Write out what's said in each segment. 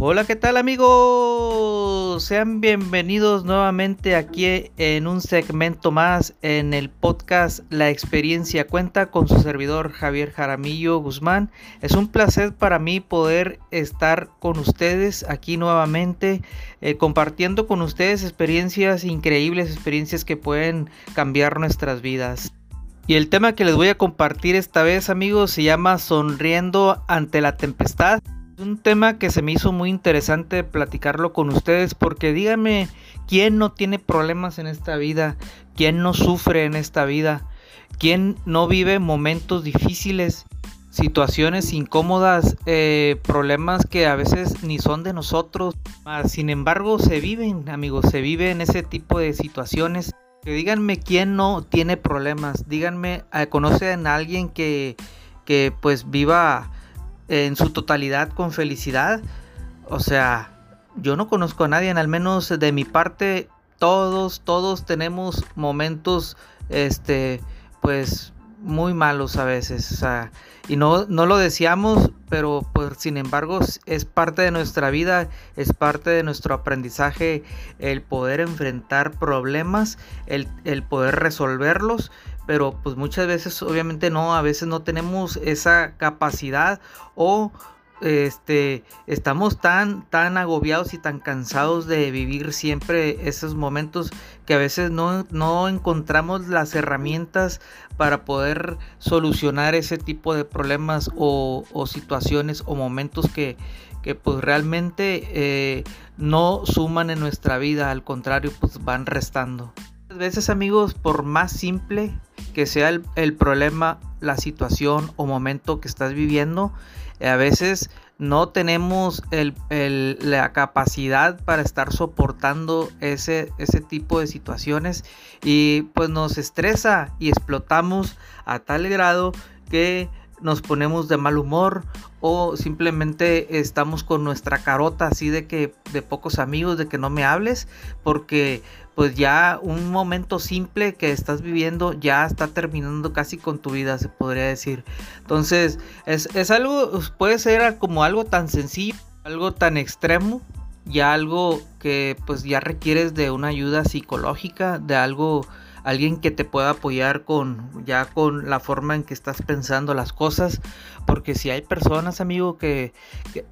Hola, ¿qué tal amigos? Sean bienvenidos nuevamente aquí en un segmento más en el podcast La experiencia cuenta con su servidor Javier Jaramillo Guzmán. Es un placer para mí poder estar con ustedes aquí nuevamente eh, compartiendo con ustedes experiencias increíbles, experiencias que pueden cambiar nuestras vidas. Y el tema que les voy a compartir esta vez amigos se llama Sonriendo ante la tempestad. Un tema que se me hizo muy interesante platicarlo con ustedes porque díganme, ¿quién no tiene problemas en esta vida? ¿Quién no sufre en esta vida? ¿Quién no vive momentos difíciles? situaciones incómodas, eh, problemas que a veces ni son de nosotros, sin embargo se viven, amigos, se viven ese tipo de situaciones. Que díganme quién no tiene problemas, díganme, conocen a alguien que, que pues viva en su totalidad con felicidad. O sea, yo no conozco a nadie, al menos de mi parte, todos, todos tenemos momentos, este, pues muy malos a veces, y no, no lo deseamos, pero pues sin embargo es parte de nuestra vida, es parte de nuestro aprendizaje el poder enfrentar problemas, el, el poder resolverlos, pero pues muchas veces obviamente no, a veces no tenemos esa capacidad o este estamos tan tan agobiados y tan cansados de vivir siempre esos momentos que a veces no, no encontramos las herramientas para poder solucionar ese tipo de problemas o, situaciones o momentos que, que pues realmente eh, no suman en nuestra vida, al contrario pues van restando. Veces amigos, por más simple que sea el, problema, la situación o momento que estás viviendo, a veces no tenemos la capacidad para estar soportando ese, ese tipo de situaciones y pues nos estresa y explotamos a tal grado que nos ponemos de mal humor o simplemente estamos con nuestra carota así de que de pocos amigos de que no me hables porque pues ya un momento simple que estás viviendo ya está terminando casi con tu vida, se podría decir. Entonces, es, algo, puede ser como algo tan sencillo, algo tan extremo, ya algo que pues ya requieres de una ayuda psicológica, de algo alguien que te pueda apoyar con ya con la forma en que estás pensando las cosas porque si hay personas amigo que,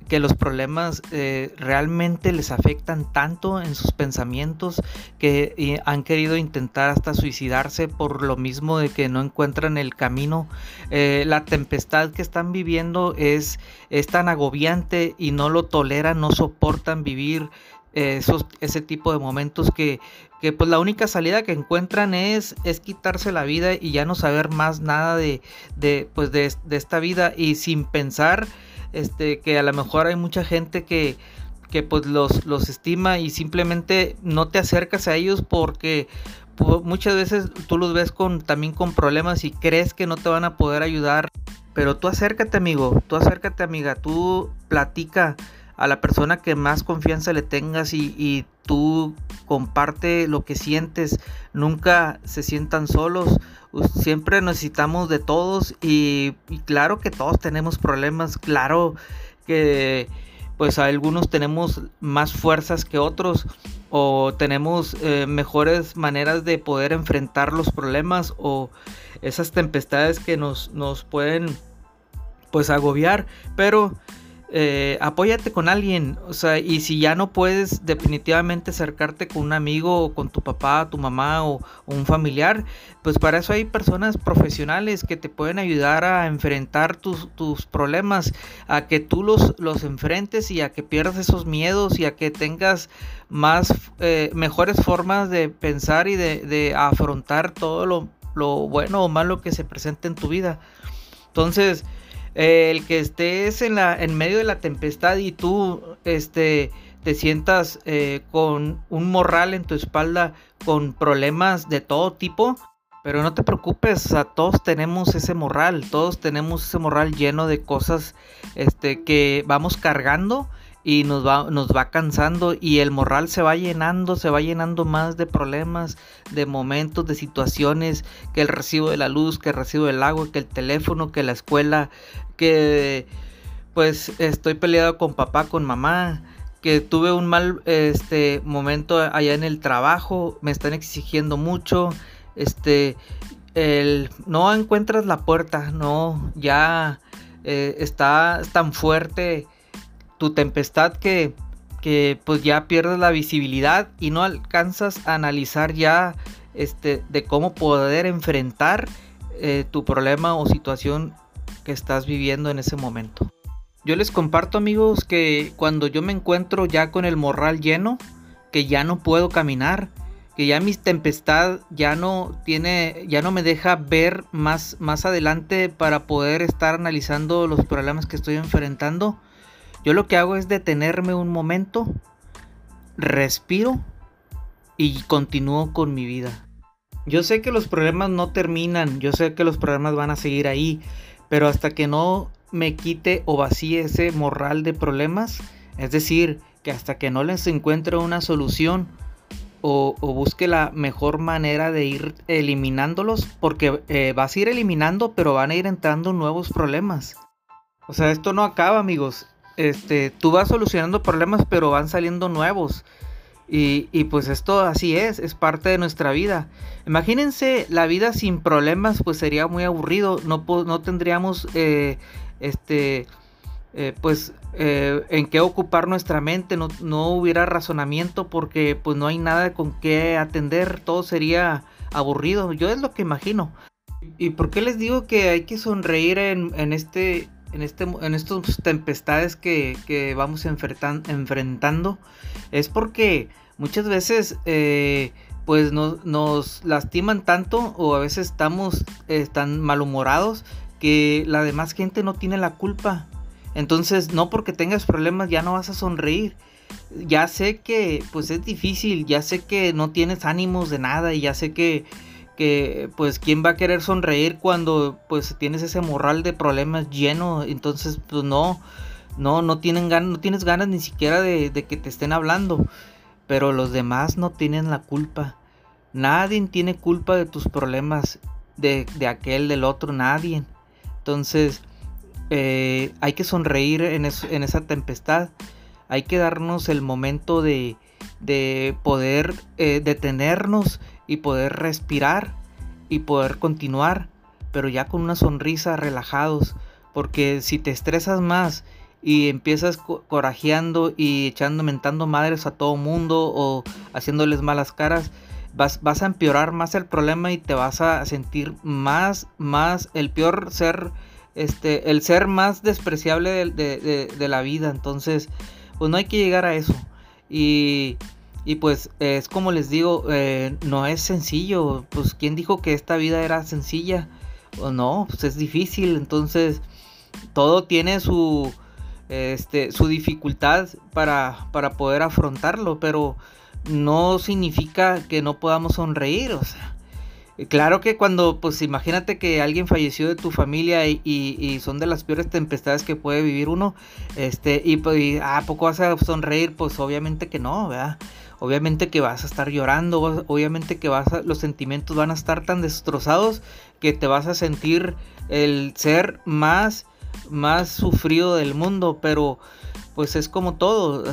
que, los problemas eh, realmente les afectan tanto en sus pensamientos que han querido intentar hasta suicidarse por lo mismo de que no encuentran el camino eh, la tempestad que están viviendo es, es tan agobiante y no lo toleran no soportan vivir esos, ese tipo de momentos que, que, pues la única salida que encuentran es, es quitarse la vida y ya no saber más nada de, de, pues de, esta vida y sin pensar este, que a lo mejor hay mucha gente que, que pues los, los estima y simplemente no te acercas a ellos porque pues, muchas veces tú los ves con, también con problemas y crees que no te van a poder ayudar. Pero tú acércate amigo, tú acércate amiga, tú platica a la persona que más confianza le tengas y, tú comparte lo que sientes, nunca se sientan solos, siempre necesitamos de todos y, claro que todos tenemos problemas, claro que pues algunos tenemos más fuerzas que otros o tenemos eh, mejores maneras de poder enfrentar los problemas o esas tempestades que nos, nos pueden pues agobiar, pero eh, apóyate con alguien, o sea, y si ya no puedes definitivamente acercarte con un amigo o con tu papá, tu mamá o, un familiar, pues para eso hay personas profesionales que te pueden ayudar a enfrentar tus, problemas, a que tú los, los enfrentes y a que pierdas esos miedos y a que tengas más, eh, mejores formas de pensar y de, afrontar todo lo, lo bueno o malo que se presente en tu vida. Entonces, el que estés en, la, en medio de la tempestad y tú este, te sientas eh, con un morral en tu espalda con problemas de todo tipo, pero no te preocupes, a todos tenemos ese morral, todos tenemos ese morral lleno de cosas este, que vamos cargando y nos va, nos va cansando y el morral se va llenando, se va llenando más de problemas, de momentos, de situaciones, que el recibo de la luz, que el recibo del agua, que el teléfono, que la escuela, que pues estoy peleado con papá, con mamá, que tuve un mal este momento allá en el trabajo, me están exigiendo mucho, este el, no encuentras la puerta, no, ya eh, está tan fuerte tu tempestad que, que pues ya pierdes la visibilidad y no alcanzas a analizar ya este, de cómo poder enfrentar eh, tu problema o situación que estás viviendo en ese momento. Yo les comparto amigos que cuando yo me encuentro ya con el morral lleno, que ya no puedo caminar, que ya mi tempestad ya no tiene, ya no me deja ver más, más adelante para poder estar analizando los problemas que estoy enfrentando. Yo lo que hago es detenerme un momento, respiro y continúo con mi vida. Yo sé que los problemas no terminan, yo sé que los problemas van a seguir ahí, pero hasta que no me quite o vacíe ese morral de problemas. Es decir, que hasta que no les encuentre una solución o, busque la mejor manera de ir eliminándolos, porque eh, vas a ir eliminando, pero van a ir entrando nuevos problemas. O sea, esto no acaba, amigos. Este, tú vas solucionando problemas, pero van saliendo nuevos. Y, pues esto así es, es parte de nuestra vida. Imagínense la vida sin problemas, pues sería muy aburrido. No, no tendríamos eh, este, eh, pues, eh, en qué ocupar nuestra mente, no, no, hubiera razonamiento porque pues no hay nada con qué atender, todo sería aburrido, yo es lo que imagino. ¿Y por qué les digo que hay que sonreír en este, en, este, en estos tempestades que, que vamos enfrentando? Es porque muchas veces... Eh, pues nos, nos, lastiman tanto o a veces estamos tan malhumorados que la demás gente no tiene la culpa. Entonces, no porque tengas problemas ya no vas a sonreír. Ya sé que pues es difícil, ya sé que no tienes ánimos de nada y ya sé que que pues quién va a querer sonreír cuando pues tienes ese morral de problemas lleno, entonces pues no no no tienen ganas, no tienes ganas ni siquiera de, de que te estén hablando, pero los demás no tienen la culpa. Nadie tiene culpa de tus problemas, de, de aquel, del otro, nadie. Entonces, eh, hay que sonreír en, esa tempestad. Hay que darnos el momento de, poder eh, detenernos y poder respirar y poder continuar, pero ya con una sonrisa relajados. Porque si te estresas más y empiezas corajeando y echando, mentando madres a todo mundo o haciéndoles malas caras, vas, vas a empeorar más el problema y te vas a sentir más, más, el peor ser, este, el ser más despreciable de, la vida. Entonces, pues no hay que llegar a eso. Y, y pues es como les digo, eh, no es sencillo. Pues quién dijo que esta vida era sencilla. O no, pues es difícil. Entonces, todo tiene su, este, su dificultad para, para poder afrontarlo. Pero no significa que no podamos sonreír, o sea. Claro que cuando, pues imagínate que alguien falleció de tu familia y, son de las peores tempestades que puede vivir uno, este, y pues, ¿a poco vas a sonreír? Pues obviamente que no, ¿verdad? Obviamente que vas a estar llorando, obviamente que vas a, los sentimientos van a estar tan destrozados que te vas a sentir el ser más, más sufrido del mundo, pero pues es como todo,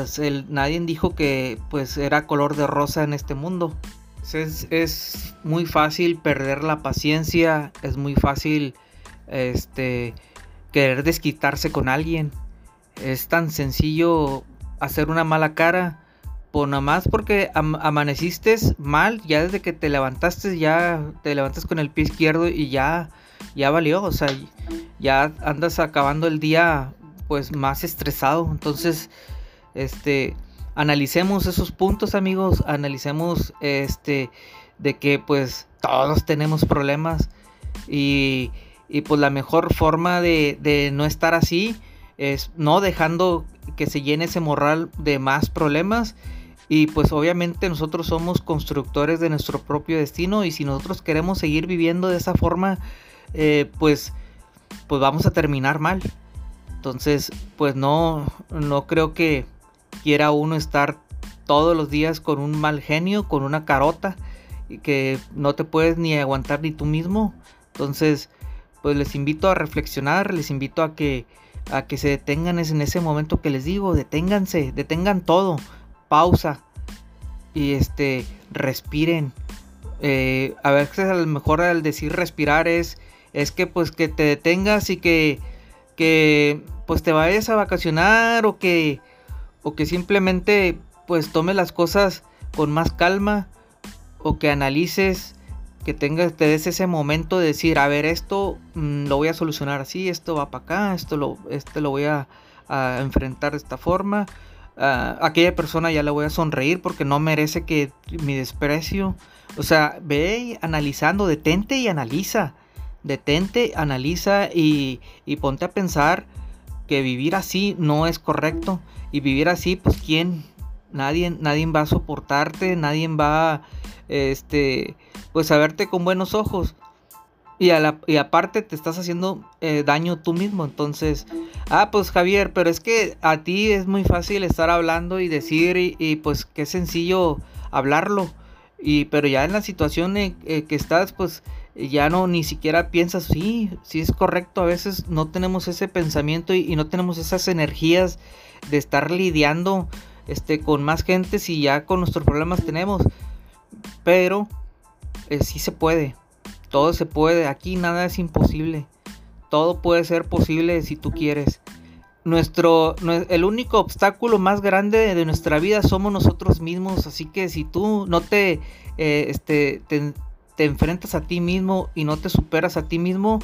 nadie dijo que pues era color de rosa en este mundo. Es, es, muy fácil perder la paciencia, es muy fácil este querer desquitarse con alguien. Es tan sencillo hacer una mala cara por nada más porque amaneciste mal, ya desde que te levantaste ya te levantas con el pie izquierdo y ya ya valió, o sea, ya andas acabando el día pues más estresado. Entonces, este, analicemos esos puntos, amigos, analicemos este de que pues todos tenemos problemas y, y pues la mejor forma de, de, no estar así es no dejando que se llene ese moral de más problemas y pues obviamente nosotros somos constructores de nuestro propio destino y si nosotros queremos seguir viviendo de esa forma eh, pues pues vamos a terminar mal entonces, pues no, no creo que quiera uno estar todos los días con un mal genio, con una carota, y que no te puedes ni aguantar ni tú mismo. Entonces, pues les invito a reflexionar, les invito a que, a que se detengan en ese momento que les digo, deténganse, detengan todo, pausa y este, respiren. Eh, a veces a lo mejor al decir respirar es, es que pues que te detengas y que, que pues te vayas a vacacionar o que, o que simplemente pues tome las cosas con más calma o que analices que tengas, te des ese momento de decir, a ver, esto mm, lo voy a solucionar así, esto va para acá, esto lo, este lo voy a, enfrentar de esta forma. Aquella persona ya le voy a sonreír porque no merece que mi desprecio. O sea, ve analizando, detente y analiza. Detente, analiza y, y ponte a pensar que vivir así no es correcto. Y vivir así, pues quién, nadie, nadie va a soportarte, nadie va, este, pues a verte con buenos ojos. Y, a la, y aparte te estás haciendo eh, daño tú mismo. Entonces, ah, pues Javier, pero es que a ti es muy fácil estar hablando y decir y, pues qué sencillo hablarlo. Y pero ya en la situación en, que estás, pues ya no ni siquiera piensas, sí, sí es correcto. A veces no tenemos ese pensamiento y, no tenemos esas energías de estar lidiando este, con más gente si ya con nuestros problemas tenemos. Pero eh, sí se puede. Todo se puede. Aquí nada es imposible. Todo puede ser posible si tú quieres. Nuestro, el único obstáculo más grande de nuestra vida somos nosotros mismos. Así que si tú no te, eh, este, te, enfrentas a ti mismo y no te superas a ti mismo,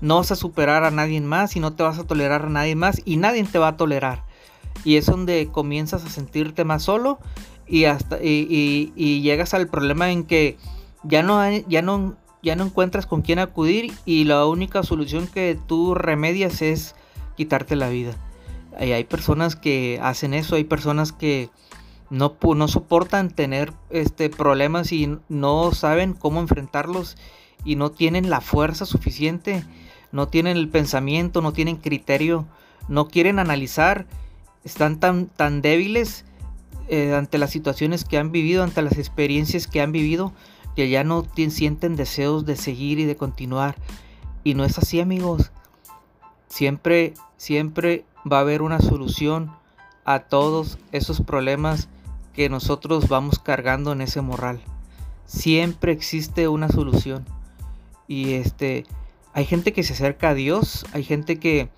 no vas a superar a nadie más y no te vas a tolerar a nadie más y nadie te va a tolerar. Y es donde comienzas a sentirte más solo y hasta y, y llegas al problema en que ya no, hay, ya no, ya no encuentras con quién acudir y la única solución que tú remedias es quitarte la vida. Y hay personas que hacen eso, hay personas que no, no soportan tener este, problemas y no saben cómo enfrentarlos y no tienen la fuerza suficiente, no tienen el pensamiento, no tienen criterio, no quieren analizar, están tan, tan débiles eh, ante las situaciones que han vivido, ante las experiencias que han vivido, que ya no sienten deseos de seguir y de continuar. Y no es así amigos. Siempre, siempre va a haber una solución a todos esos problemas que nosotros vamos cargando en ese morral. Siempre existe una solución. Y este, hay gente que se acerca a Dios, hay gente que,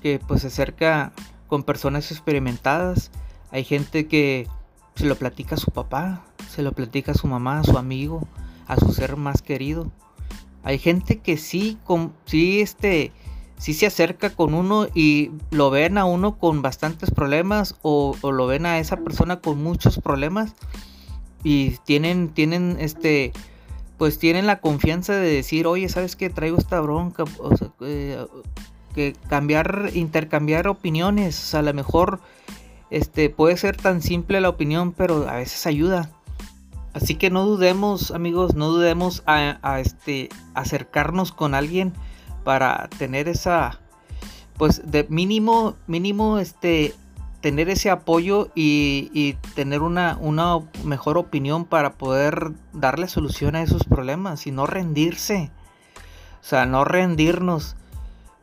que pues se acerca con personas experimentadas, hay gente que se lo platica a su papá, se lo platica a su mamá, a su amigo, a su ser más querido. Hay gente que sí, con, sí, este, sí se acerca con uno y lo ven a uno con bastantes problemas o, lo ven a esa persona con muchos problemas y tienen, tienen, este, pues tienen la confianza de decir, oye, ¿sabes qué? Traigo esta bronca. Que cambiar, intercambiar opiniones. A lo mejor este, puede ser tan simple la opinión, pero a veces ayuda. Así que no dudemos, amigos, no dudemos a, este, acercarnos con alguien para tener esa, pues de mínimo, mínimo, este, tener ese apoyo y, tener una, una, mejor opinión para poder darle solución a esos problemas y no rendirse. O sea, no rendirnos.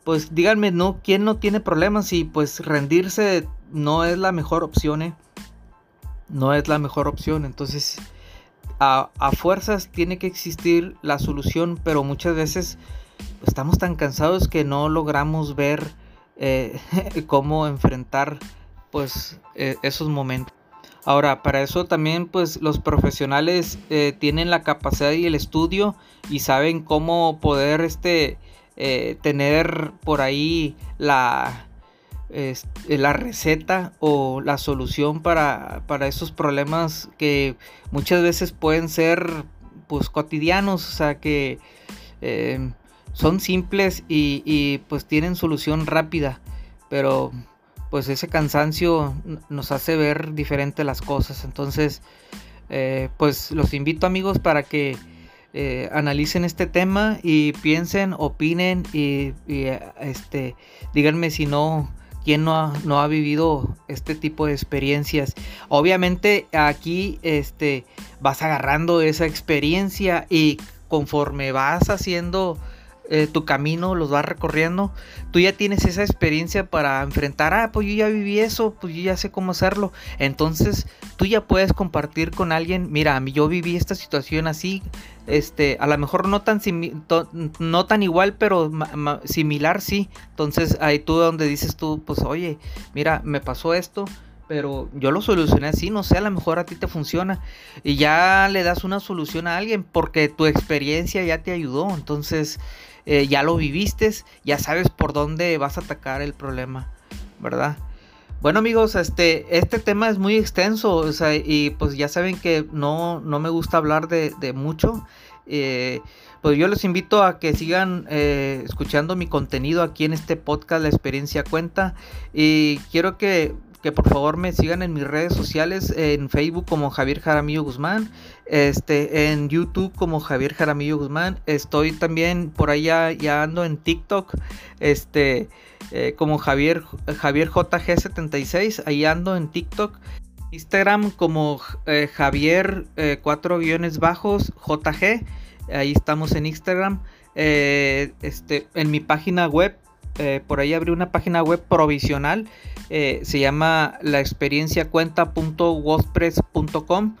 Pues díganme, ¿no? ¿Quién no tiene problemas? Y pues rendirse no es la mejor opción, ¿eh? No es la mejor opción. Entonces, a, fuerzas tiene que existir la solución, pero muchas veces estamos tan cansados que no logramos ver eh, cómo enfrentar pues e, esos momentos. Ahora, para eso también pues los profesionales eh, tienen la capacidad y el estudio y saben cómo poder este, eh, tener por ahí la, la receta o la solución para, esos problemas que muchas veces pueden ser pues cotidianos, o sea que em, son simples y, pues tienen solución rápida, pero pues ese cansancio nos hace ver diferente las cosas, entonces eh, pues los invito amigos para que eh, analicen este tema y piensen, opinen y, y este, díganme si no ¿Quién no ha, no ha vivido este tipo de experiencias? Obviamente aquí este, vas agarrando esa experiencia y conforme vas haciendo eh, tu camino, los vas recorriendo, tú ya tienes esa experiencia para enfrentar, ah, pues yo ya viví eso, pues yo ya sé cómo hacerlo. Entonces tú ya puedes compartir con alguien, mira, yo viví esta situación así, este, a lo mejor no tan, no tan igual, pero similar sí. Entonces ahí tú donde dices tú, pues oye, mira, me pasó esto pero yo lo solucioné así, no sé, a lo mejor a ti te funciona y ya le das una solución a alguien porque tu experiencia ya te ayudó, entonces eh, ya lo viviste, ya sabes por dónde vas a atacar el problema, ¿verdad? Bueno amigos, este, este tema es muy extenso o sea, y pues ya saben que no, no me gusta hablar de, mucho. Eh, pues yo les invito a que sigan eh, escuchando mi contenido aquí en este podcast La experiencia cuenta y quiero que que por favor me sigan en mis redes sociales, en Facebook como Javier Jaramillo Guzmán, este, en YouTube como Javier Jaramillo Guzmán, estoy también por allá, ya ando en TikTok, este, eh, como Javier, Javier JG76, ahí ando en TikTok. Instagram como eh, Javier 4 eh, guiones bajos JG, ahí estamos en Instagram. este, en mi página web eh, por ahí abrí una página web provisional, eh, se llama la experiencia cuenta.wordpress.com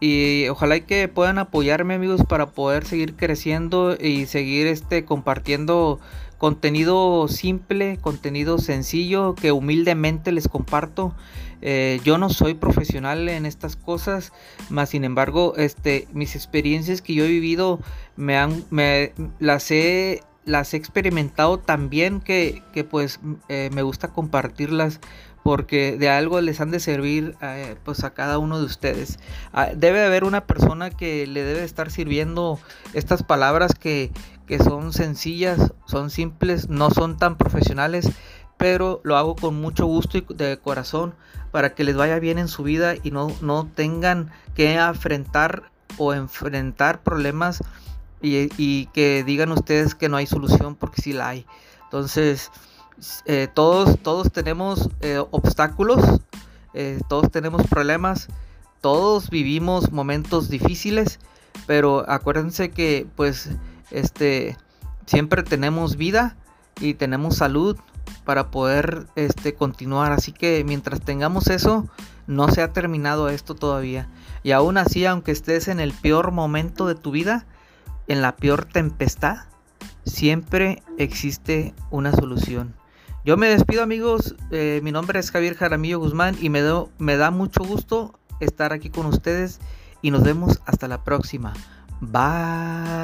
y ojalá que puedan apoyarme amigos para poder seguir creciendo y seguir este compartiendo contenido simple, contenido sencillo que humildemente les comparto. Eh, yo no soy profesional en estas cosas, más sin embargo, este, mis experiencias que yo he vivido me han, me las he las he experimentado tan bien que, pues eh, me gusta compartirlas porque de algo les han de servir eh, pues a cada uno de ustedes. Ah, debe haber una persona que le debe estar sirviendo estas palabras que, son sencillas, son simples, no son tan profesionales, pero lo hago con mucho gusto y de corazón para que les vaya bien en su vida y no, no tengan que enfrentar o enfrentar problemas y, que digan ustedes que no hay solución porque sí la hay. Entonces, eh, todos, todos tenemos eh, obstáculos, eh, todos tenemos problemas, todos vivimos momentos difíciles, pero acuérdense que pues este siempre tenemos vida y tenemos salud para poder este continuar, así que mientras tengamos eso, no se ha terminado esto todavía. Y aún así, aunque estés en el peor momento de tu vida, en la peor tempestad, siempre existe una solución. Yo me despido amigos, eh, mi nombre es Javier Jaramillo Guzmán y me, me da mucho gusto estar aquí con ustedes y nos vemos hasta la próxima. Bye.